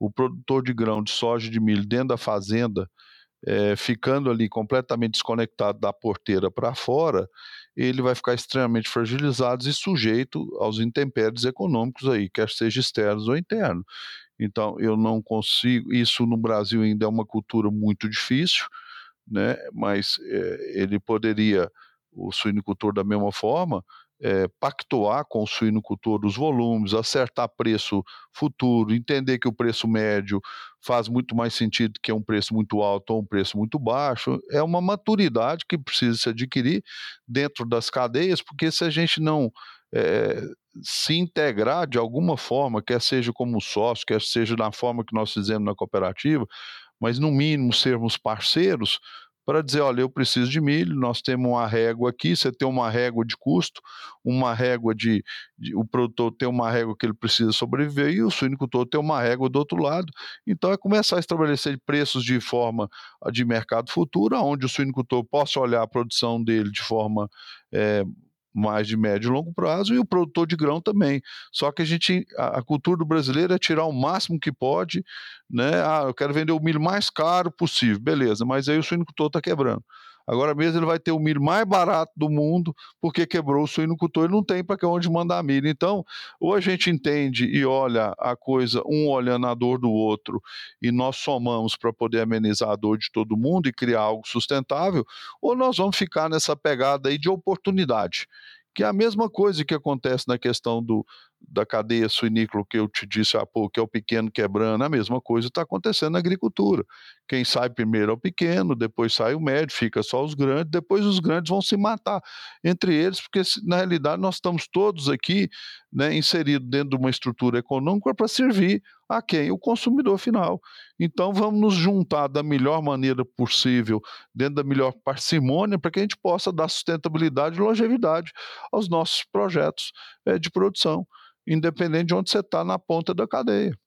o produtor de grão, de soja e de milho dentro da fazenda, é, ficando ali completamente desconectado da porteira para fora, ele vai ficar extremamente fragilizado e sujeito aos intempéries econômicos aí, quer seja externos ou internos. Então, eu não consigo. Isso no Brasil ainda é uma cultura muito difícil, né? mas é, ele poderia, o suinicultor, da mesma forma, é, pactuar com o suinocultor os volumes, acertar preço futuro, entender que o preço médio faz muito mais sentido que um preço muito alto ou um preço muito baixo. É uma maturidade que precisa se adquirir dentro das cadeias, porque se a gente não é, se integrar de alguma forma, quer seja como sócio, quer seja na forma que nós fizemos na cooperativa, mas no mínimo sermos parceiros, para dizer, olha, eu preciso de milho, nós temos uma régua aqui, você tem uma régua de custo, uma régua de, de, o produtor tem uma régua que ele precisa sobreviver e o suinicultor tem uma régua do outro lado. Então é começar a estabelecer preços de forma de mercado futuro, onde o suinicultor possa olhar a produção dele de forma é, mais de médio e longo prazo, e o produtor de grão também. Só que a gente, a, a, cultura do brasileiro é tirar o máximo que pode, né? Ah, eu quero vender o milho mais caro possível, beleza, mas aí o suinocultor está quebrando. Agora mesmo ele vai ter o milho mais barato do mundo, porque quebrou o suinocultor, ele não tem para onde mandar milho. Então, ou a gente entende e olha a coisa, um olhando a dor do outro, e nós somamos para poder amenizar a dor de todo mundo e criar algo sustentável, ou nós vamos ficar nessa pegada aí de oportunidade que é a mesma coisa que acontece na questão do, da cadeia suinícola que eu te disse há pouco, que é o pequeno quebrando, a mesma coisa está acontecendo na agricultura. Quem sai primeiro é o pequeno, depois sai o médio, fica só os grandes, depois os grandes vão se matar entre eles, porque na realidade nós estamos todos aqui né, inseridos dentro de uma estrutura econômica para servir a quem? O consumidor final. Então vamos nos juntar da melhor maneira possível, dentro da melhor parcimônia, para que a gente possa dar sustentabilidade e longevidade aos nossos projetos é, de produção independente de onde você está na ponta da cadeia.